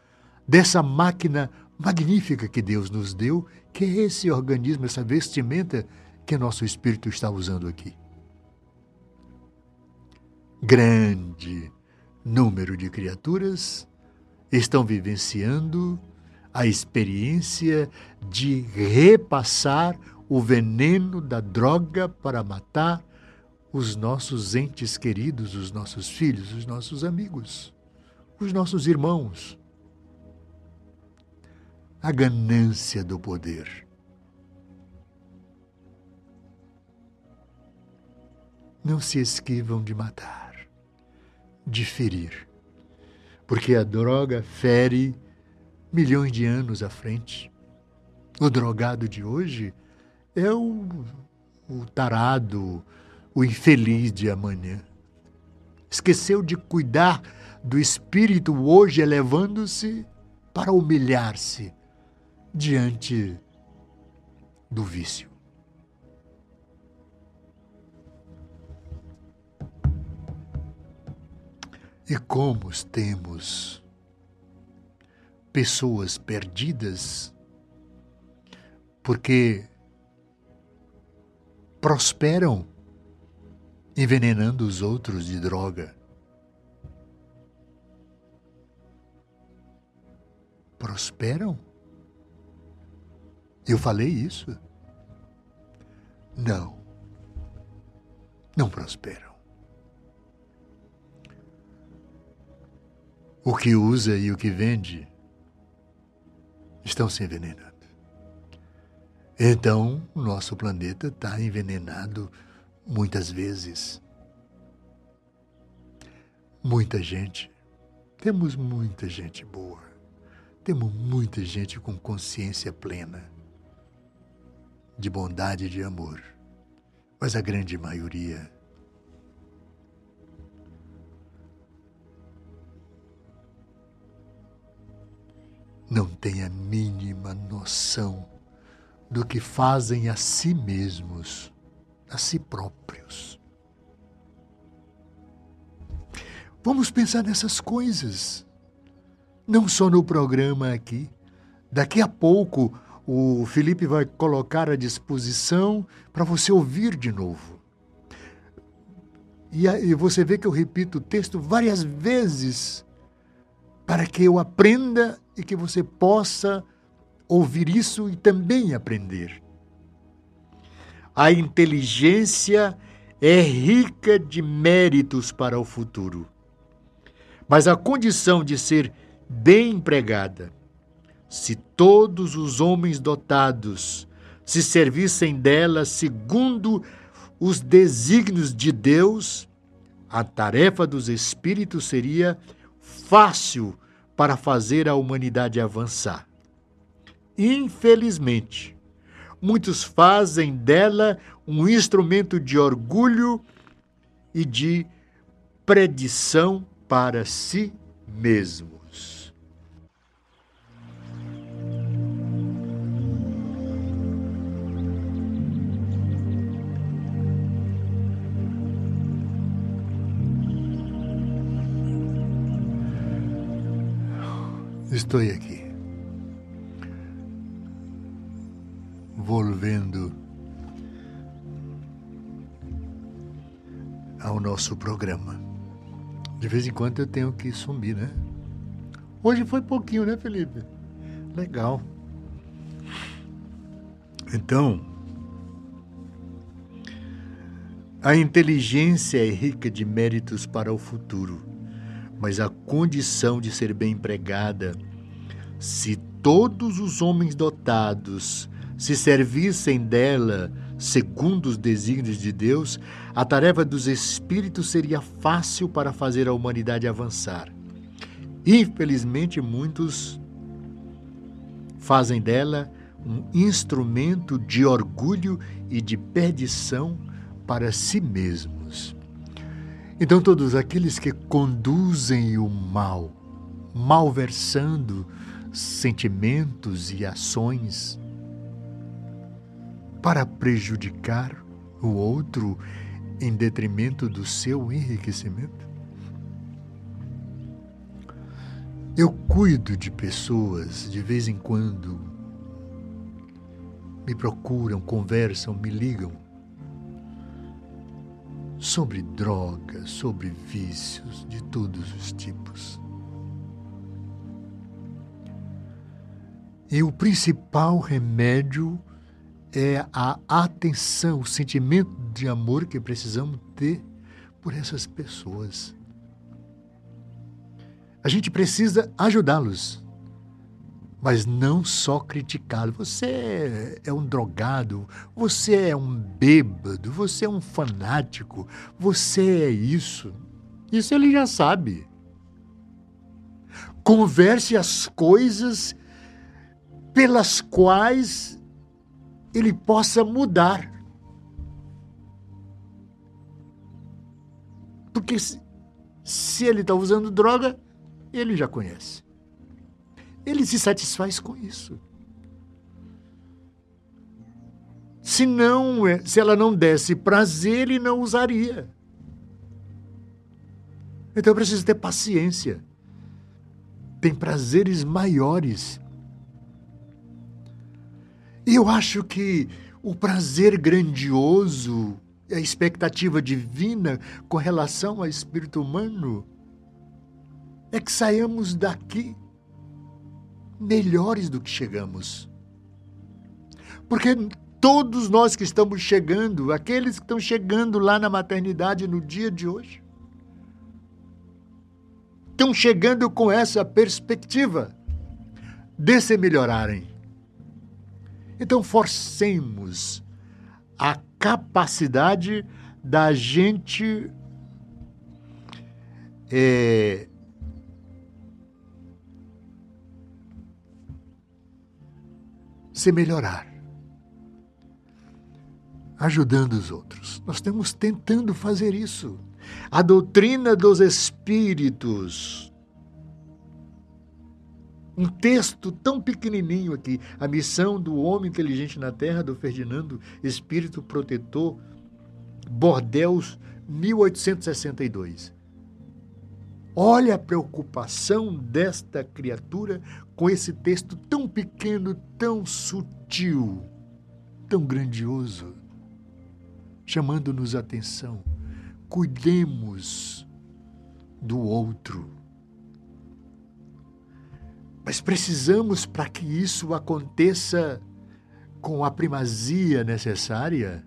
Speaker 1: dessa máquina magnífica que Deus nos deu, que é esse organismo, essa vestimenta que nosso espírito está usando aqui. Grande número de criaturas estão vivenciando a experiência de repassar o veneno da droga para matar os nossos entes queridos, os nossos filhos, os nossos amigos, os nossos irmãos. A ganância do poder. Não se esquivam de matar, de ferir porque a droga fere milhões de anos à frente. O drogado de hoje é o, o tarado, o infeliz de amanhã. Esqueceu de cuidar do espírito hoje, elevando-se para humilhar-se diante do vício. E como temos pessoas perdidas porque prosperam envenenando os outros de droga. Prosperam? Eu falei isso? Não. Não prosperam. O que usa e o que vende estão se envenenando. Então, o nosso planeta está envenenado muitas vezes. Muita gente, temos muita gente boa, temos muita gente com consciência plena de bondade e de amor, mas a grande maioria não têm a mínima noção do que fazem a si mesmos, a si próprios. Vamos pensar nessas coisas, não só no programa aqui. Daqui a pouco o Felipe vai colocar à disposição para você ouvir de novo. E, e você vê que eu repito o texto várias vezes para que eu aprenda e que você possa ouvir isso e também aprender. A inteligência é rica de méritos para o futuro, mas a condição de ser bem empregada, se todos os homens dotados se servissem dela segundo os desígnios de Deus, a tarefa dos espíritos seria fácil para fazer a humanidade avançar. Infelizmente, muitos fazem dela um instrumento de orgulho e de predição para si mesmo. Estou aqui, volvendo ao nosso programa. De vez em quando eu tenho que sumir, né? Hoje foi pouquinho, né, Felipe? Legal. Então, a inteligência é rica de méritos para o futuro mas a condição de ser bem empregada. Se todos os homens dotados se servissem dela segundo os desígnios de Deus, a tarefa dos espíritos seria fácil para fazer a humanidade avançar. Infelizmente, muitos fazem dela um instrumento de orgulho e de perdição para si mesmos. Então, todos aqueles que conduzem o mal, malversando sentimentos e ações para prejudicar o outro em detrimento do seu enriquecimento? Eu cuido de pessoas de vez em quando, me procuram, conversam, me ligam sobre drogas, sobre vícios de todos os tipos. E o principal remédio é a atenção, o sentimento de amor que precisamos ter por essas pessoas. A gente precisa ajudá-los mas não só criticá-lo. Você é um drogado, você é um bêbado, você é um fanático, você é isso. Isso ele já sabe. Converse as coisas pelas quais ele possa mudar. Porque se, se ele está usando droga, ele já conhece. Ele se satisfaz com isso. Se não, é, se ela não desse prazer, ele não usaria. Então eu preciso ter paciência. Tem prazeres maiores. Eu acho que o prazer grandioso, a expectativa divina com relação ao espírito humano, é que saiamos daqui melhores do que chegamos. Porque todos nós que estamos chegando, aqueles que estão chegando lá na maternidade no dia de hoje, estão chegando com essa perspectiva de se melhorarem. Então, forcemos a capacidade da gente é, se melhorar, ajudando os outros. Nós estamos tentando fazer isso. A doutrina dos espíritos. Um texto tão pequenininho aqui, a missão do homem inteligente na Terra, do Ferdinando Espírito Protetor, Bordeus, 1862. Olha a preocupação desta criatura com esse texto tão pequeno, tão sutil, tão grandioso, chamando-nos atenção cuidemos do outro. Mas precisamos, para que isso aconteça com a primazia necessária,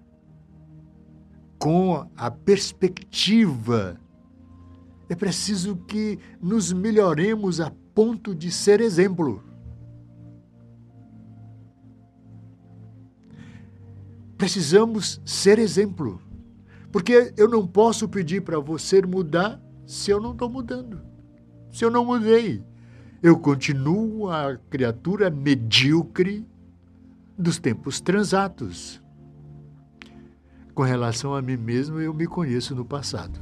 Speaker 1: com a perspectiva, é preciso que nos melhoremos a ponto de ser exemplo. Precisamos ser exemplo. Porque eu não posso pedir para você mudar se eu não estou mudando. Se eu não mudei. Eu continuo a criatura medíocre dos tempos transatos. Com relação a mim mesmo, eu me conheço no passado.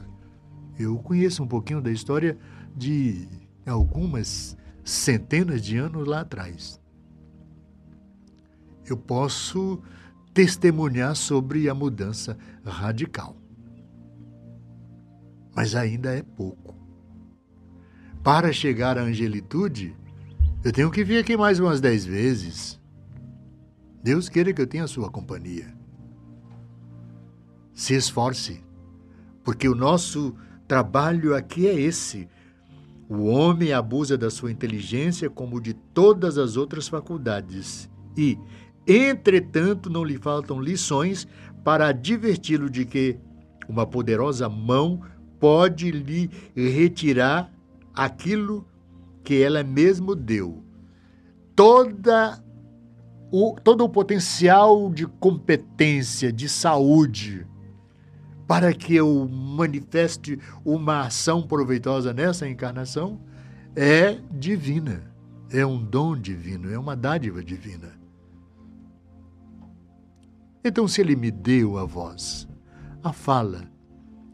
Speaker 1: Eu conheço um pouquinho da história de algumas centenas de anos lá atrás. Eu posso testemunhar sobre a mudança radical. Mas ainda é pouco. Para chegar à angelitude, eu tenho que vir aqui mais umas dez vezes. Deus queira que eu tenha a sua companhia. Se esforce, porque o nosso trabalho aqui é esse. O homem abusa da sua inteligência como de todas as outras faculdades e, Entretanto, não lhe faltam lições para adverti-lo de que uma poderosa mão pode lhe retirar aquilo que ela mesmo deu. Toda o, todo o potencial de competência, de saúde, para que eu manifeste uma ação proveitosa nessa encarnação, é divina. É um dom divino, é uma dádiva divina. Então, se ele me deu a voz, a fala,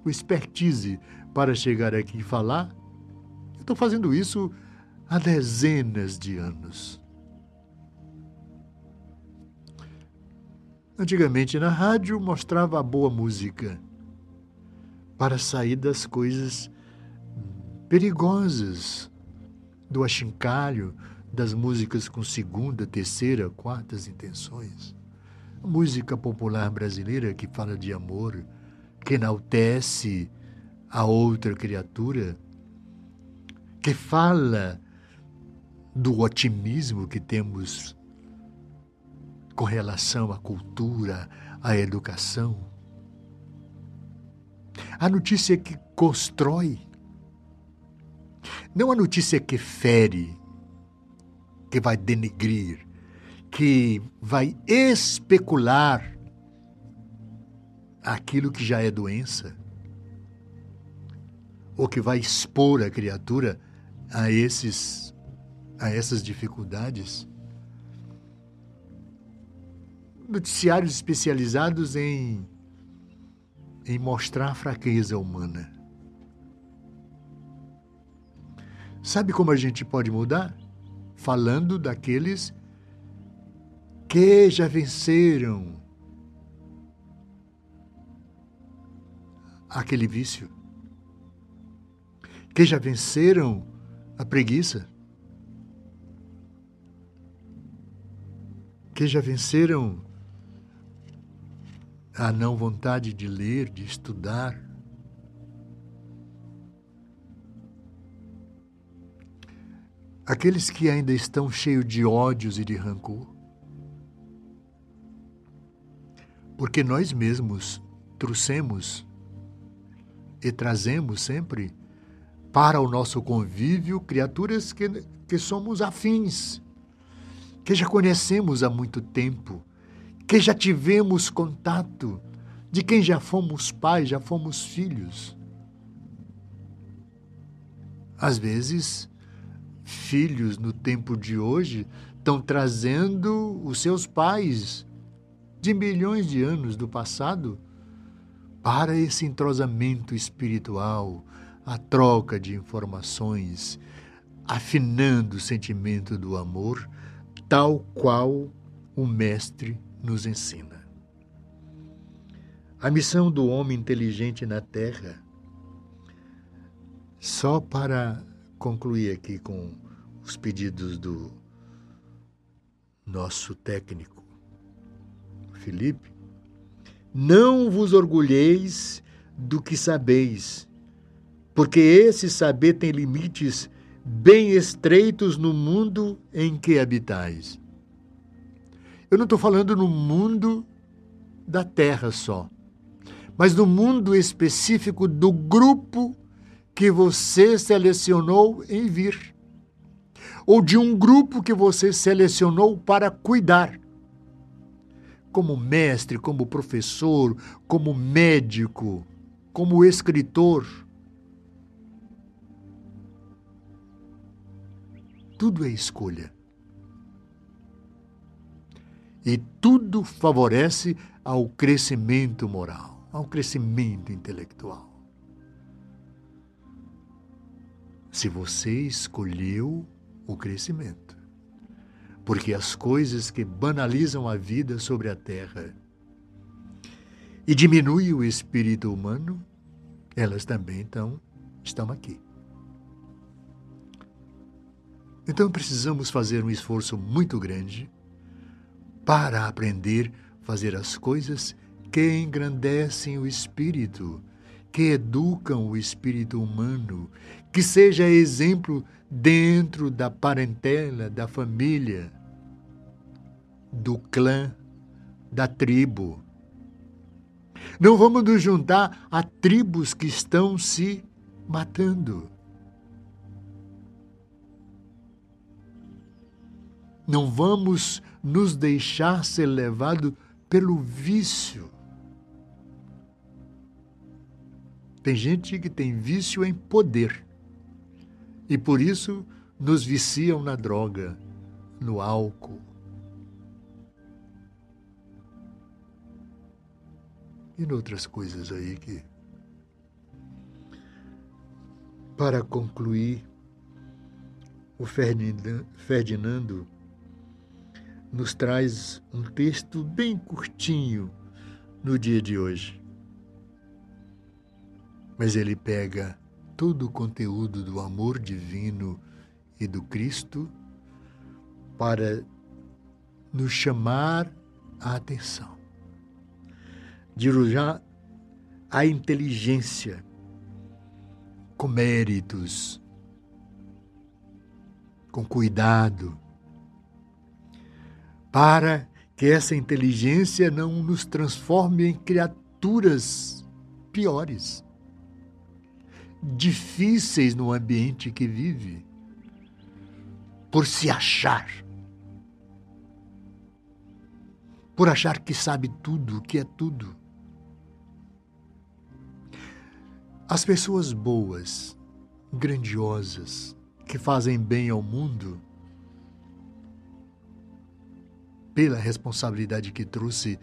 Speaker 1: o expertise para chegar aqui e falar, estou fazendo isso há dezenas de anos. Antigamente, na rádio, mostrava a boa música para sair das coisas perigosas, do achincalho, das músicas com segunda, terceira, quartas intenções música popular brasileira que fala de amor, que enaltece a outra criatura, que fala do otimismo que temos com relação à cultura, à educação. A notícia que constrói, não a notícia que fere, que vai denegrir, que vai especular aquilo que já é doença, ou que vai expor a criatura a esses a essas dificuldades. Noticiários especializados em em mostrar a fraqueza humana. Sabe como a gente pode mudar? Falando daqueles que já venceram aquele vício, que já venceram a preguiça, que já venceram a não vontade de ler, de estudar. Aqueles que ainda estão cheios de ódios e de rancor. Porque nós mesmos trouxemos e trazemos sempre para o nosso convívio criaturas que, que somos afins, que já conhecemos há muito tempo, que já tivemos contato, de quem já fomos pais, já fomos filhos. Às vezes, filhos no tempo de hoje estão trazendo os seus pais de milhões de anos do passado para esse entrosamento espiritual, a troca de informações, afinando o sentimento do amor, tal qual o Mestre nos ensina. A missão do homem inteligente na Terra, só para concluir aqui com os pedidos do nosso técnico, Filipe, não vos orgulheis do que sabeis, porque esse saber tem limites bem estreitos no mundo em que habitais. Eu não estou falando no mundo da terra só, mas no mundo específico do grupo que você selecionou em vir, ou de um grupo que você selecionou para cuidar. Como mestre, como professor, como médico, como escritor. Tudo é escolha. E tudo favorece ao crescimento moral, ao crescimento intelectual. Se você escolheu o crescimento. Porque as coisas que banalizam a vida sobre a terra e diminuem o espírito humano, elas também então estão aqui. Então precisamos fazer um esforço muito grande para aprender a fazer as coisas que engrandecem o espírito, que educam o espírito humano, que seja exemplo dentro da parentela, da família, do clã, da tribo. Não vamos nos juntar a tribos que estão se matando. Não vamos nos deixar ser levado pelo vício. Tem gente que tem vício em poder e por isso nos viciam na droga, no álcool. E noutras coisas aí que. Para concluir, o Ferdinando nos traz um texto bem curtinho no dia de hoje. Mas ele pega todo o conteúdo do amor divino e do Cristo para nos chamar a atenção, dirigir a inteligência com méritos, com cuidado, para que essa inteligência não nos transforme em criaturas piores, difíceis no ambiente que vive, por se achar, por achar que sabe tudo, que é tudo. As pessoas boas, grandiosas, que fazem bem ao mundo, pela responsabilidade que trouxe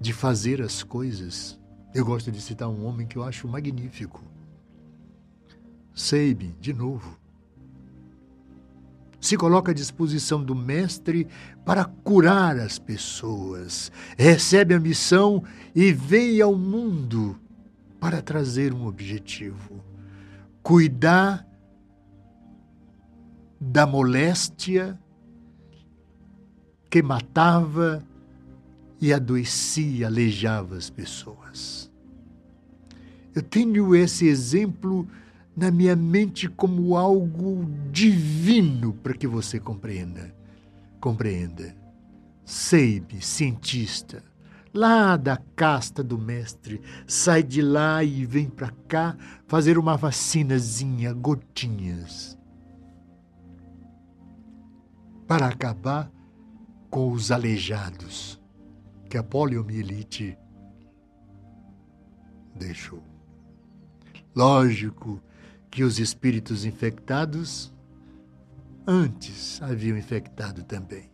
Speaker 1: de fazer as coisas. Eu gosto de citar um homem que eu acho magnífico. Seibe, de novo. Se coloca à disposição do Mestre para curar as pessoas, recebe a missão e vem ao mundo para trazer um objetivo: cuidar da moléstia que matava e adoecia, aleijava as pessoas. Eu tenho esse exemplo na minha mente como algo divino para que você compreenda. Compreenda. Seib, cientista, lá da casta do mestre, sai de lá e vem para cá fazer uma vacinazinha, gotinhas, para acabar com os aleijados que a poliomielite deixou. Lógico que os espíritos infectados antes haviam infectado também,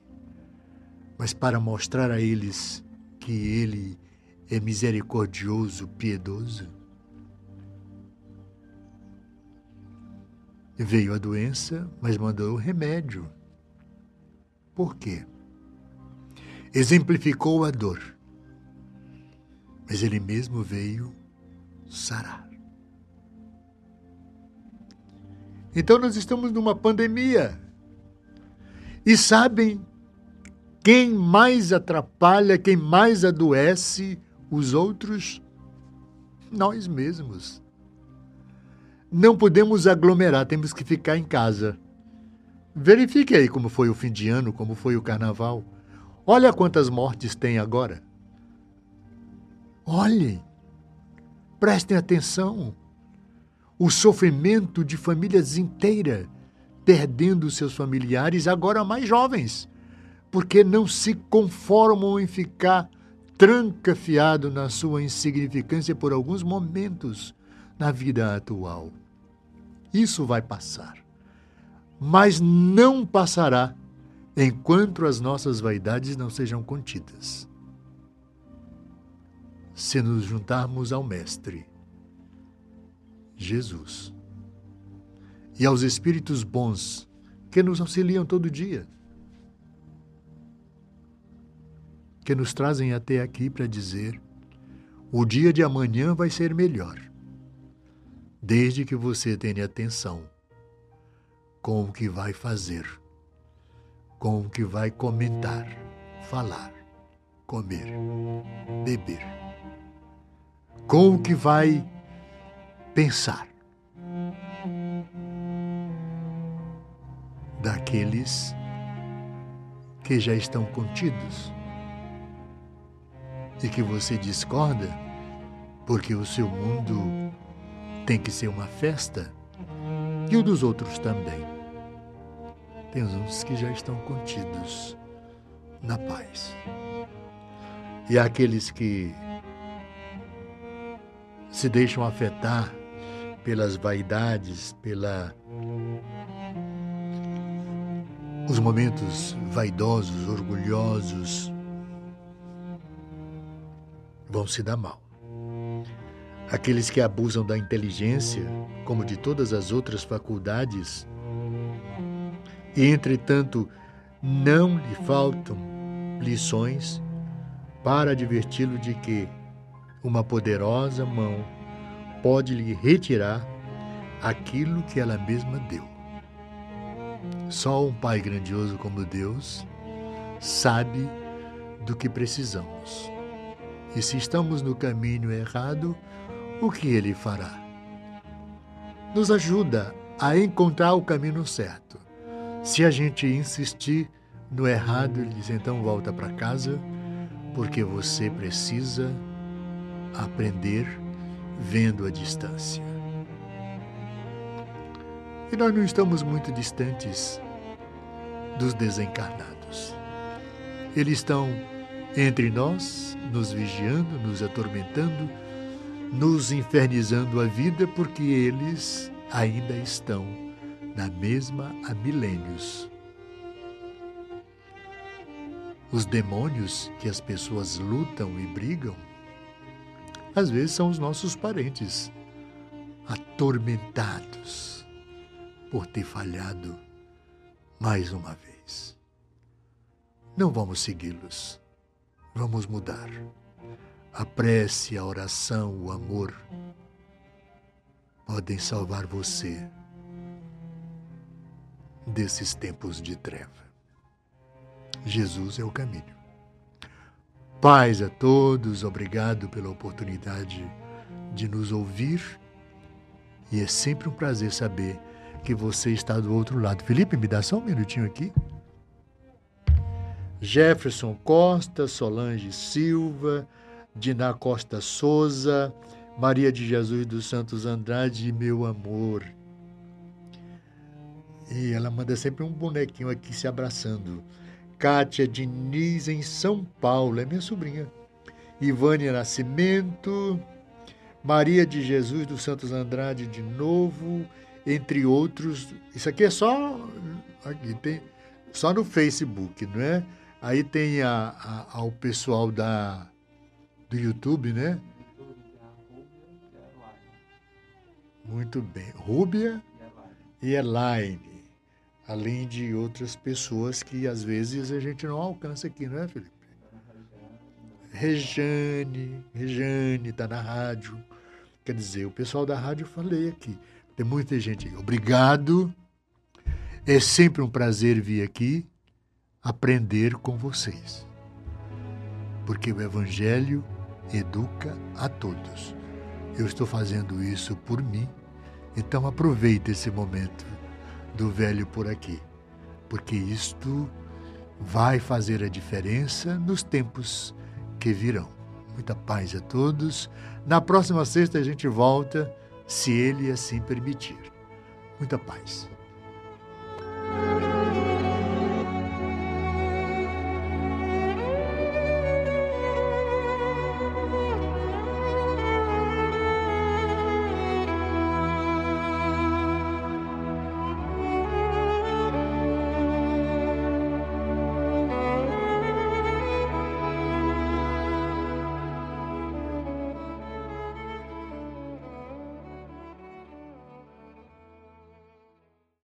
Speaker 1: mas para mostrar a eles que ele é misericordioso, piedoso, veio a doença, mas mandou o remédio. Por quê? Exemplificou a dor, mas ele mesmo veio sarar. Então nós estamos numa pandemia. E sabem quem mais atrapalha, quem mais adoece os outros? Nós mesmos. Não podemos aglomerar, temos que ficar em casa. Verifique aí como foi o fim de ano, como foi o carnaval. Olha quantas mortes tem agora. Olhem, prestem atenção. O sofrimento de famílias inteiras perdendo seus familiares, agora mais jovens, porque não se conformam em ficar trancafiado na sua insignificância por alguns momentos na vida atual. Isso vai passar. Mas não passará enquanto as nossas vaidades não sejam contidas. Se nos juntarmos ao Mestre, Jesus, e aos espíritos bons que nos auxiliam todo dia, que nos trazem até aqui para dizer: o dia de amanhã vai ser melhor, desde que você tenha atenção com o que vai fazer, com o que vai comentar, falar, comer, beber, com o que vai pensar. Daqueles que já estão contidos e que você discorda porque o seu mundo tem que ser uma festa e o dos outros também. Tem uns que já estão contidos na paz. E aqueles que se deixam afetar pelas vaidades, pela os momentos vaidosos, orgulhosos, vão se dar mal. Aqueles que abusam da inteligência, como de todas as outras faculdades, entretanto não lhe faltam lições para adverti-lo de que uma poderosa mão pode lhe retirar aquilo que ela mesma deu. Só um Pai grandioso como Deus sabe do que precisamos. E se estamos no caminho errado, o que ele fará? Nos ajuda a encontrar o caminho certo. Se a gente insistir no errado, ele diz: então volta para casa, porque você precisa aprender vendo a distância. E nós não estamos muito distantes dos desencarnados. Eles estão entre nós, nos vigiando, nos atormentando, nos infernizando a vida, porque eles ainda estão na mesma há milênios. Os demônios que as pessoas lutam e brigam, às vezes são os nossos parentes, atormentados por ter falhado mais uma vez. Não vamos segui-los Vamos mudar. A prece, a oração, o amor podem salvar você desses tempos de treva. Jesus é o caminho. Paz a todos, obrigado pela oportunidade de nos ouvir e é sempre um prazer saber que você está do outro lado. Felipe, me dá só um minutinho aqui. Jefferson Costa, Solange Silva, Diná Costa Souza, Maria de Jesus dos Santos Andrade, meu amor. E ela manda sempre um bonequinho aqui se abraçando. Kátia Diniz, em São Paulo, é minha sobrinha. Ivânia Nascimento, Maria de Jesus dos Santos Andrade de novo, entre outros. Isso aqui é só aqui tem só no Facebook, não é? Aí tem a, a, ao pessoal da, do YouTube, né? Muito bem. Rúbia e Elaine. Além de outras pessoas que às vezes a gente não alcança aqui, não é, Felipe? Rejane, Rejane está na rádio. Quer dizer, o pessoal da rádio eu falei aqui. Tem muita gente aí. Obrigado. É sempre um prazer vir aqui aprender com vocês. Porque o Evangelho educa a todos. Eu estou fazendo isso por mim, então aproveite esse momento do velho por aqui, porque isto vai fazer a diferença nos tempos que virão. Muita paz a todos. Na próxima sexta a gente volta, se ele assim permitir. Muita paz.